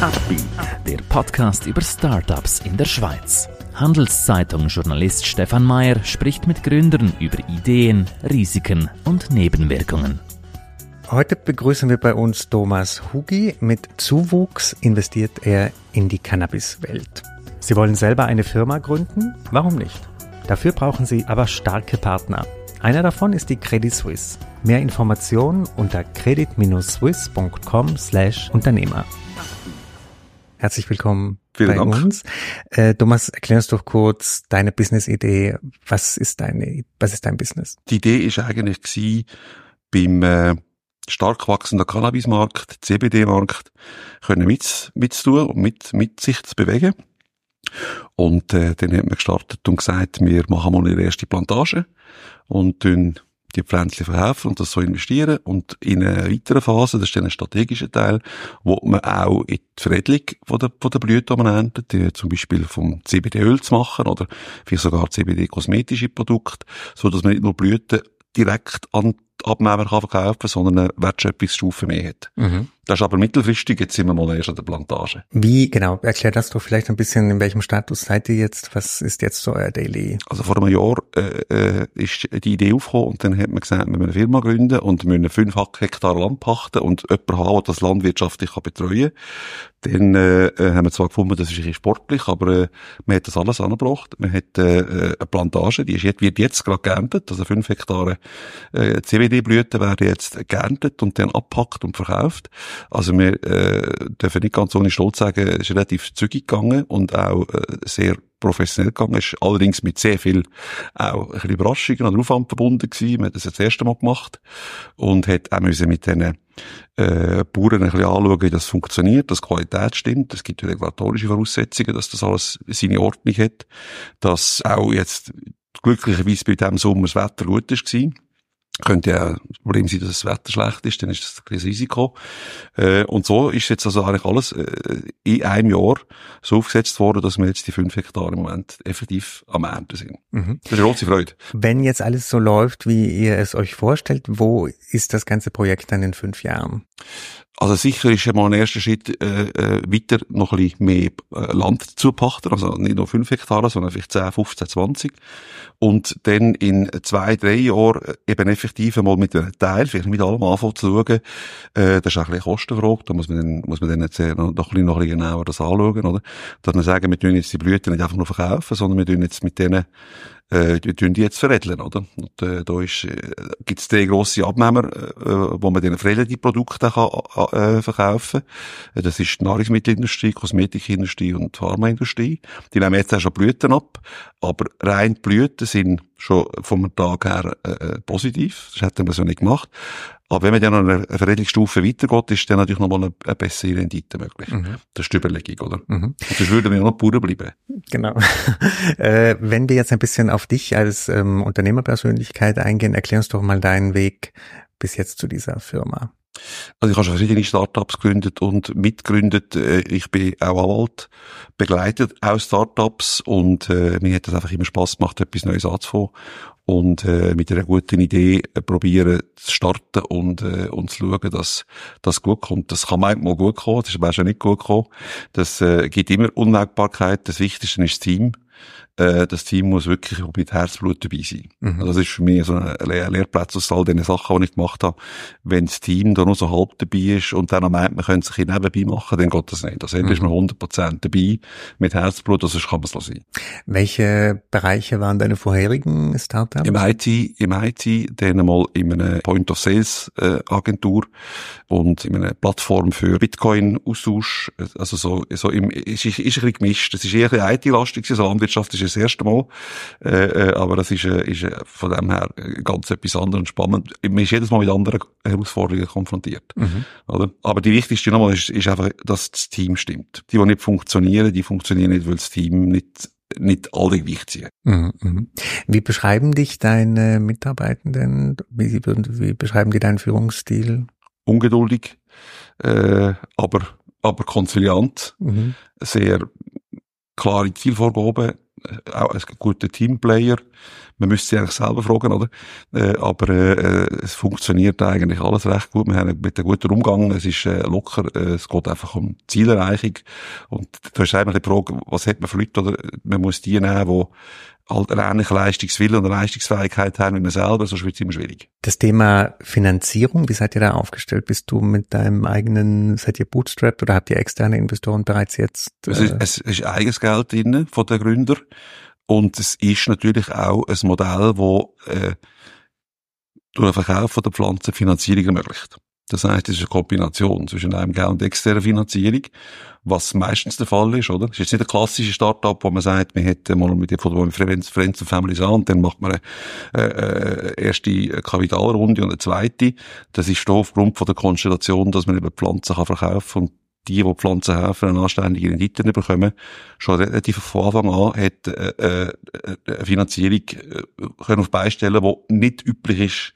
Upbeat, der Podcast über Startups in der Schweiz. Handelszeitung-Journalist Stefan Mayer spricht mit Gründern über Ideen, Risiken und Nebenwirkungen. Heute begrüßen wir bei uns Thomas Hugi. Mit Zuwuchs investiert er in die Cannabis-Welt. Sie wollen selber eine Firma gründen? Warum nicht? Dafür brauchen Sie aber starke Partner. Einer davon ist die Credit Suisse. Mehr Informationen unter credit-swiss.com/Unternehmer. Herzlich willkommen Vielen bei Dank. uns. Äh, Thomas, erklär uns doch kurz deine Business-Idee. Was ist deine, was ist dein Business? Die Idee ist eigentlich gewesen, beim äh, stark wachsenden Cannabismarkt, CBD-Markt, können mit, mitzutun und mit, mit sich zu bewegen. Und äh, dann hat man gestartet und gesagt, wir machen mal eine erste Plantage und tun die Pflänzchen verkaufen und das so investieren. Und in einer weiteren Phase, das ist dann ein strategischer Teil, wo man auch in die Veredelung von der, von der Blüte, erntet, zum Beispiel vom CBD-Öl zu machen oder vielleicht sogar CBD-kosmetische Produkte, so dass man nicht nur Blüten direkt an Abnehmer kann verkaufen sondern eine Wertschöpfungsstufe mehr hat. Das ist aber mittelfristig, jetzt sind wir mal erst an der Plantage. Wie, genau, erklär das doch vielleicht ein bisschen, in welchem Status seid ihr jetzt? Was ist jetzt so euer Daily? Also vor einem Jahr äh, äh, ist die Idee aufgekommen und dann hat man gesagt, wir müssen eine Firma gründen und wir müssen fünf Hektar Land pachten und jemanden haben, der das Land wirtschaftlich kann betreuen kann. Dann äh, äh, haben wir zwar gefunden, das ist ein bisschen sportlich, aber äh, man hat das alles angebracht. Man hat äh, äh, eine Plantage, die ist jetzt, wird jetzt gerade geerntet, also fünf Hektare äh, CBD-Blüten werden jetzt geerntet und dann abpackt und verkauft. Also wir äh, dürfen nicht ganz ohne Stolz sagen, es ist relativ zügig gegangen und auch äh, sehr professionell gegangen. Ist allerdings mit sehr viel auch ein bisschen Überraschungen oder Aufwand verbunden gewesen. Man hat das das erste Mal gemacht und hat auch müssen mit diesen äh, Bauern ein bisschen anschauen, wie das funktioniert, dass Qualität stimmt. Es gibt regulatorische Voraussetzungen, dass das alles seine Ordnung hat. Dass auch jetzt glücklicherweise bei diesem Sommer das Wetter gut war. Könnte ja das Problem sein, dass das Wetter schlecht ist, dann ist das ein Risiko. Äh, und so ist jetzt also eigentlich alles äh, in einem Jahr so aufgesetzt worden, dass wir jetzt die fünf Hektar im Moment effektiv am Ernten sind. Mhm. Das ist eine große Freude. Wenn jetzt alles so läuft, wie ihr es euch vorstellt, wo ist das ganze Projekt dann in fünf Jahren? Also sicher ist einmal ein erster Schritt äh, äh, weiter noch ein bisschen mehr äh, Land zu pachten, also nicht nur fünf Hektare, sondern vielleicht 10, 15, 20. Und dann in zwei, drei Jahren eben effektiv einmal mit einem Teil, vielleicht mit allem anfangen zu schauen. Äh, das ist auch ein bisschen Kostenfrage, da muss man dann, muss man dann jetzt äh, noch, noch, ein bisschen, noch ein bisschen genauer das anschauen, oder? Dass man sagen, wir tun jetzt die Blüten nicht einfach nur verkaufen, sondern wir tun jetzt mit denen äh, tun die jetzt veredeln, oder? Und äh, da ist, äh, gibt es drei grosse Abnehmer, äh, wo man denen veredelte Produkte kann, äh, verkaufen kann. Das ist die Nahrungsmittelindustrie, Kosmetikindustrie und Pharmaindustrie. Die nehmen jetzt auch schon Blüten ab, aber rein Blüten sind schon vom Tag her äh, positiv. Das hätten wir so nicht gemacht. Aber wenn man dann noch eine Veredelungsstufe weitergeht, ist dann natürlich nochmal eine, eine bessere Rendite möglich. Mhm. Das ist die Überlegung, oder? Mhm. Und sonst würden wir noch Bauern bleiben. Genau. äh, wenn wir jetzt ein bisschen auf dich als ähm, Unternehmerpersönlichkeit eingehen, erklär uns doch mal deinen Weg bis jetzt zu dieser Firma. Also ich habe schon verschiedene Startups gegründet und mitgegründet. Äh, Ich bin auch Anwalt, begleitet auch Startups und äh, mir hat das einfach immer Spaß gemacht, etwas Neues anzufangen und äh, mit einer guten Idee äh, probieren zu starten und, äh, und zu schauen, dass das gut kommt. Das kann manchmal gut kommen, das ist aber auch nicht gut gekommen. Das äh, gibt immer Unwägbarkeit. Das Wichtigste ist das Team. Äh, das Team muss wirklich mit Herzblut dabei sein. Mhm. Also das ist für mich so ein Lehr Lehrplatz aus all den Sachen, die ich gemacht habe. Wenn das Team da nur so halb dabei ist und dann am meint, man könnte sich nebenbei machen, dann geht das nicht. Also entweder ist man 100% dabei mit Herzblut, sonst kann man es lassen. Welche Bereiche waren deine vorherigen Startups? Im IT, im IT, dann einmal in einer Point-of-Sales-Agentur und in einer Plattform für Bitcoin-Austausch. Also so, so im, ist, ist, ist ein bisschen gemischt. Das ist eher ein IT-lastig, so Landwirtschaft ist das erste Mal. Äh, äh, aber das ist, äh, ist äh, von dem her ganz etwas anderes und spannend. Man ist jedes Mal mit anderen Herausforderungen konfrontiert. Mhm. Oder? Aber die wichtigste nochmal ist, ist einfach, dass das Team stimmt. Die, die nicht funktionieren, die funktionieren nicht, weil das Team nicht nicht alle Gewicht ziehen. Mhm, mhm. Wie beschreiben dich deine Mitarbeitenden? Wie, wie beschreiben die deinen Führungsstil? Ungeduldig, äh, aber, aber konziliant, Mhm. sehr klare Zielvorgaben, auch ein guter Teamplayer. Man müsste sie eigentlich selber fragen, oder? Äh, aber äh, es funktioniert eigentlich alles recht gut. Wir haben mit einem guten Umgang. Es ist äh, locker. Äh, es geht einfach um Zielerreichung. Und du hast eigentlich die Frage, was hat man für Leute? Oder man muss die nehmen, die halt eine ähnliche Leistungswille und Leistungsfähigkeit haben wie man selber, sonst wird es immer schwierig. Das Thema Finanzierung, wie seid ihr da aufgestellt? Bist du mit deinem eigenen, seid ihr Bootstrap oder habt ihr externe Investoren bereits jetzt? Äh es, ist, es ist eigenes Geld drin von den Gründern und es ist natürlich auch ein Modell, wo äh, durch den Verkauf der Pflanzen Finanzierung ermöglicht. Das heißt, es ist eine Kombination zwischen einem Geld und externer Finanzierung, was meistens der Fall ist, oder? Es ist jetzt nicht ein klassisches Startup, wo man sagt, man hätte mal mit von Friends, Friends und Families an, dann macht man eine, äh, erste Kapitalrunde und eine zweite. Das ist aufgrund von der Konstellation, dass man eben Pflanzen kann verkaufen und die, die Pflanzen helfen, eine anständige Rendite bekommen, schon relativ von Anfang an hat äh, äh, eine Finanzierung äh, können auf beistellen, die nicht üblich ist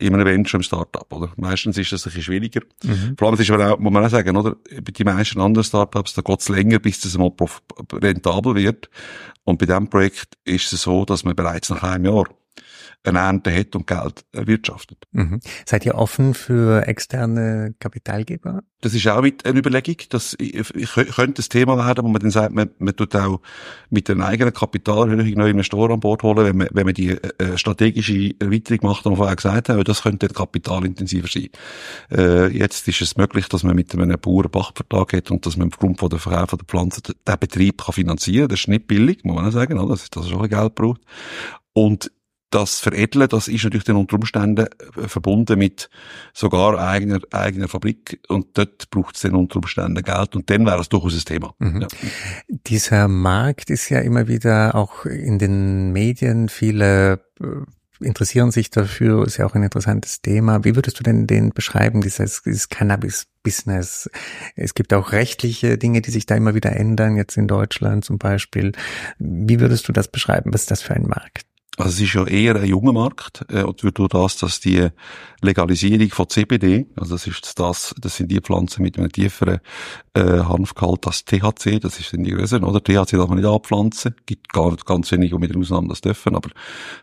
in einem Venture im Startup, oder? Meistens ist das ein bisschen schwieriger. Mhm. Vor allem, es ist aber auch, muss man auch sagen, oder? Bei den meisten anderen Startups, da geht es länger, bis das mal rentabel wird. Und bei diesem Projekt ist es so, dass man bereits nach einem Jahr eine Ernte hat und Geld erwirtschaftet. Mhm. Seid ihr offen für externe Kapitalgeber? Das ist auch mit einer Überlegung. Das könnte ein Thema werden, wo man dann sagt, man, man tut auch mit einer eigenen Kapitalerhöhung neue Investoren an Bord holen, wenn man, wenn man die äh, strategische Erweiterung macht, die wir vorher gesagt haben, das könnte kapitalintensiver sein. Äh, jetzt ist es möglich, dass man mit einem Bauern Pachtvertrag hat und dass man aufgrund von der Verkauf der Pflanzen den Betrieb kann finanzieren kann. Das ist nicht billig, muss man auch sagen, oder? dass das schon Geld braucht. Und das Veredeln, das ist natürlich dann unter Umständen äh, verbunden mit sogar eigener, eigener Fabrik und dort braucht es dann unter Umständen Geld und dann wäre es durchaus ein Thema. Mhm. Ja. Dieser Markt ist ja immer wieder auch in den Medien, viele äh, interessieren sich dafür, ist ja auch ein interessantes Thema. Wie würdest du denn den beschreiben, dieses, dieses Cannabis-Business? Es gibt auch rechtliche Dinge, die sich da immer wieder ändern, jetzt in Deutschland zum Beispiel. Wie würdest du das beschreiben? Was ist das für ein Markt? Also es ist ja eher ein junger Markt äh, und durch das, dass die Legalisierung von CBD, also das ist das, das sind die Pflanzen mit einem tieferen äh, Hanfgehalt als THC, das ist in die größeren, oder? THC darf man nicht abpflanzen, gibt gar nicht ganz wenige, die mit der Ausnahme das dürfen, aber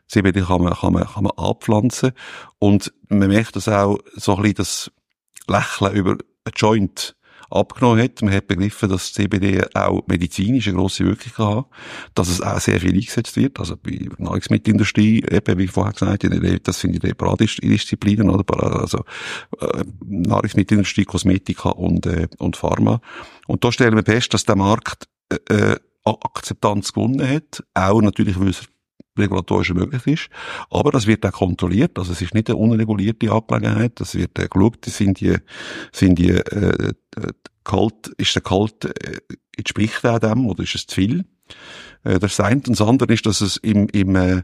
CBD kann man, kann man, kann man abpflanzen und man merkt das auch so ein bisschen das Lächeln über ein Joint abgenommen hat. Man hat begriffen, dass CBD auch medizinisch eine grosse Wirkung kann dass es auch sehr viel eingesetzt wird, also bei Nahrungsmittelindustrie, eben wie vorher gesagt, das sind die Paradisziplinen, oder? Also, äh, Nahrungsmittelindustrie, Kosmetika und, äh, und Pharma. Und da stellen wir fest, dass der Markt, äh, äh Akzeptanz gewonnen hat, auch natürlich, weil es regulatorisch möglich ist. Aber das wird auch kontrolliert. Also es ist nicht eine unregulierte Angelegenheit. Das wird äh, geschaut, sind die, sind die, äh, kalt, ist der kalt, äh, entspricht er dem oder ist es zu viel? Äh, das eine. Und das andere ist, dass es im, im, äh,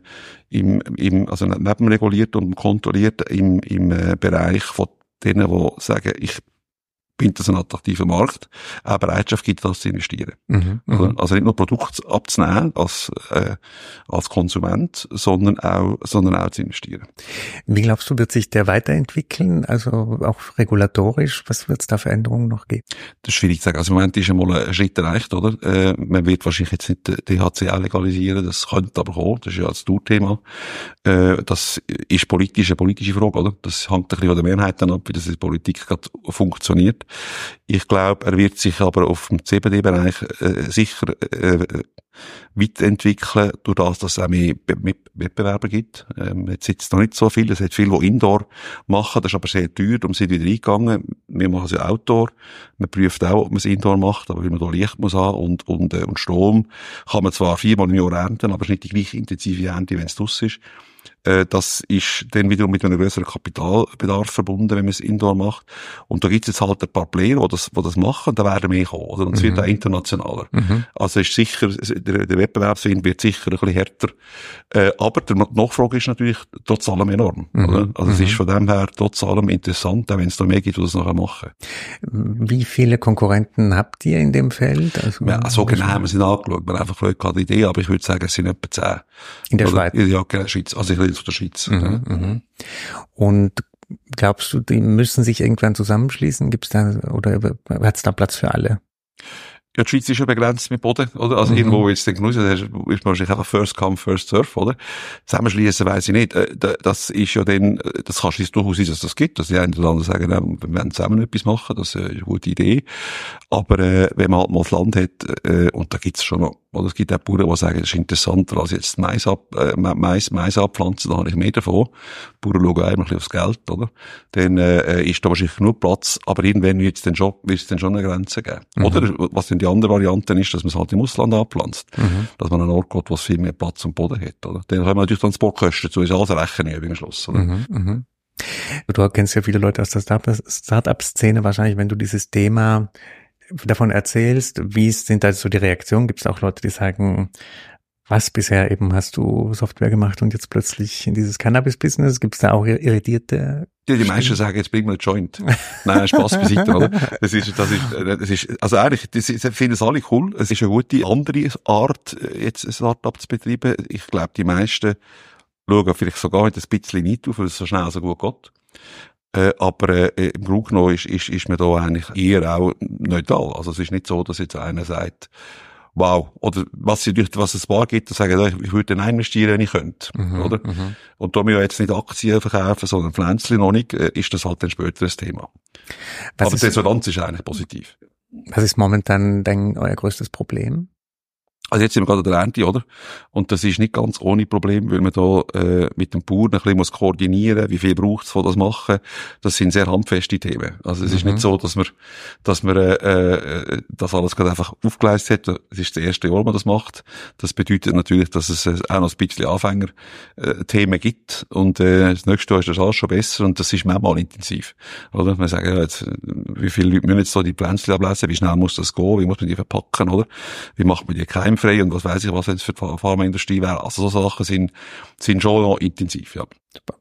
im, im also neben reguliert und kontrolliert im, im äh, Bereich von denen, die sagen, ich finde das ein attraktiver Markt, auch Bereitschaft gibt, das zu investieren. Mhm, mhm, also nicht nur Produkte abzunehmen als, äh, als Konsument, sondern auch, sondern auch zu investieren. Wie glaubst du, wird sich der weiterentwickeln? Also auch regulatorisch, was wird es da für Änderungen noch geben? Das ist schwierig zu sagen. Also im Moment ist einmal ein Schritt erreicht, oder? Äh, man wird wahrscheinlich jetzt nicht DHC auch legalisieren, das könnte aber kommen, das ist ja das Tourthema. Äh, das ist politisch eine politische Frage, oder? Das hängt ein bisschen von der Mehrheit dann ab, wie das in der Politik gerade funktioniert. Ich glaube, er wird sich aber auf dem CBD-Bereich äh, sicher äh, weiterentwickeln, durch das, dass es auch mehr Wettbewerber gibt. Ähm, jetzt sind es noch nicht so viele, es hat viele, die Indoor machen, das ist aber sehr teuer, darum sind wir wieder eingegangen. Wir machen es ja Outdoor, man prüft auch, ob man es Indoor macht, aber weil man da Licht muss haben und, und, äh, und Strom, kann man zwar viermal im Jahr ernten, aber es ist nicht die gleiche intensive Ernte, wenn es draussen ist. Äh, das ist dann wiederum mit einem größeren Kapitalbedarf verbunden, wenn man es indoor macht. Und da gibt es jetzt halt ein paar Player, die das, die das machen, da werden mehr kommen, oder? Und es mhm. wird auch internationaler. Mhm. Also ist sicher, der, der Wettbewerbswind wird sicher ein bisschen härter. Äh, aber die Nachfrage ist natürlich trotz allem enorm, mhm. oder? Also es ist mhm. von dem her trotz allem interessant, auch wenn es da mehr gibt, die das nachher machen. Wie viele Konkurrenten habt ihr in dem Feld? Also, ja, so genau haben wir sie angeschaut. Wir haben einfach Leute keine Idee, aber ich würde sagen, es sind etwa zehn. In der Schweiz? Ja, genau, Schweiz. Also ich von der Schweiz. Mhm, mhm. Und glaubst du, die müssen sich irgendwann zusammenschließen? Gibt es da oder hat es da Platz für alle? Ja, die Schweiz ist ja begrenzt mit Boden, oder? Also mhm. irgendwo jetzt den Genuss, da ist man wahrscheinlich einfach First Come, First Serve, oder? Zusammenschließen weiss ich nicht. Äh, das ist ja dann, äh, das kann es durchaus sein, dass das gibt, dass die einen oder anderen sagen, wir werden zusammen etwas machen, das ist eine gute Idee. Aber äh, wenn man halt mal das Land hat, äh, und da gibt's schon noch, oder es gibt auch Bauern, die sagen, das ist interessanter als jetzt Mais, ab, äh, Mais, Mais abpflanzen, da habe ich mehr davon. Die Bauern schauen einfach ein bisschen aufs Geld, oder? Dann äh, ist da wahrscheinlich genug Platz, aber irgendwann wird es dann schon, wird es dann schon eine Grenze geben. Mhm. Oder was denn die andere Variante ist, dass man es halt im Ausland anpflanzt. Mhm. Dass man einen Ort geht, wo es viel mehr Platz und Boden hat, oder? Dann haben wir natürlich Transportkosten dazu, ist alles Rechenübung am Schluss, oder? Mhm, mhm. Du kennst ja viele Leute aus der Startup-Szene wahrscheinlich, wenn du dieses Thema davon erzählst, wie sind da so die Reaktionen? Gibt es auch Leute, die sagen, was bisher eben hast du Software gemacht und jetzt plötzlich in dieses Cannabis-Business? Gibt es da auch irritierte? Ja, die meisten sagen, jetzt bring mal Joint. Nein, Spaß beiseite, oder? Das ist, das ist, das ist, also eigentlich, das ist, ich finde es alle cool. Es ist eine gute andere Art, jetzt ein Startup zu betreiben. Ich glaube, die meisten schauen vielleicht sogar mit ein bisschen nicht auf, weil es so schnell so gut geht. Äh, aber äh, im Grunde genommen ist, ist, ist man da eigentlich eher auch neutral. Also es ist nicht so, dass jetzt einer sagt, wow. Oder was, durch, was es Bar gibt, sagen, ich würde dann investieren, wenn ich könnte. Mhm, oder? Mhm. Und da wir ja jetzt nicht Aktien verkaufen, sondern Pflänzchen noch nicht, äh, ist das halt dann später ein Thema. Was Aber die Resonanz ist eigentlich positiv. Was ist momentan dein, euer größtes Problem? Also jetzt sind wir gerade an der Ernte, oder? Und das ist nicht ganz ohne Problem, weil man da äh, mit dem Bauern ein bisschen muss koordinieren, wie viel braucht es von das machen. Das sind sehr handfeste Themen. Also es mhm. ist nicht mhm. so, dass man, dass man äh, äh, das alles gerade einfach aufgeleistet hat. Es ist das erste Jahr, man das macht. Das bedeutet natürlich, dass es äh, auch noch ein bisschen Anfänger-Themen äh, gibt. Und äh, das nächste Jahr ist das alles schon besser und das ist manchmal intensiv. Oder? Man sagt, ja, jetzt, wie viele Leute müssen jetzt so die Pflänzchen ablesen, wie schnell muss das gehen, wie muss man die verpacken, oder? Wie macht man die keim keimfrei und was weiß ich, was jetzt für die Pharmaindustrie wäre. Also so Sachen sind, sind schon noch intensiv, ja. Super.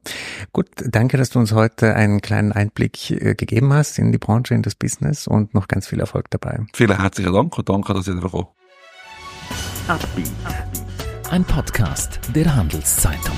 Gut, danke, dass du uns heute einen kleinen Einblick äh, gegeben hast in die Branche, in das Business und noch ganz viel Erfolg dabei. Vielen herzlichen Dank und danke, dass ihr da gekommen Ein Podcast der Handelszeitung.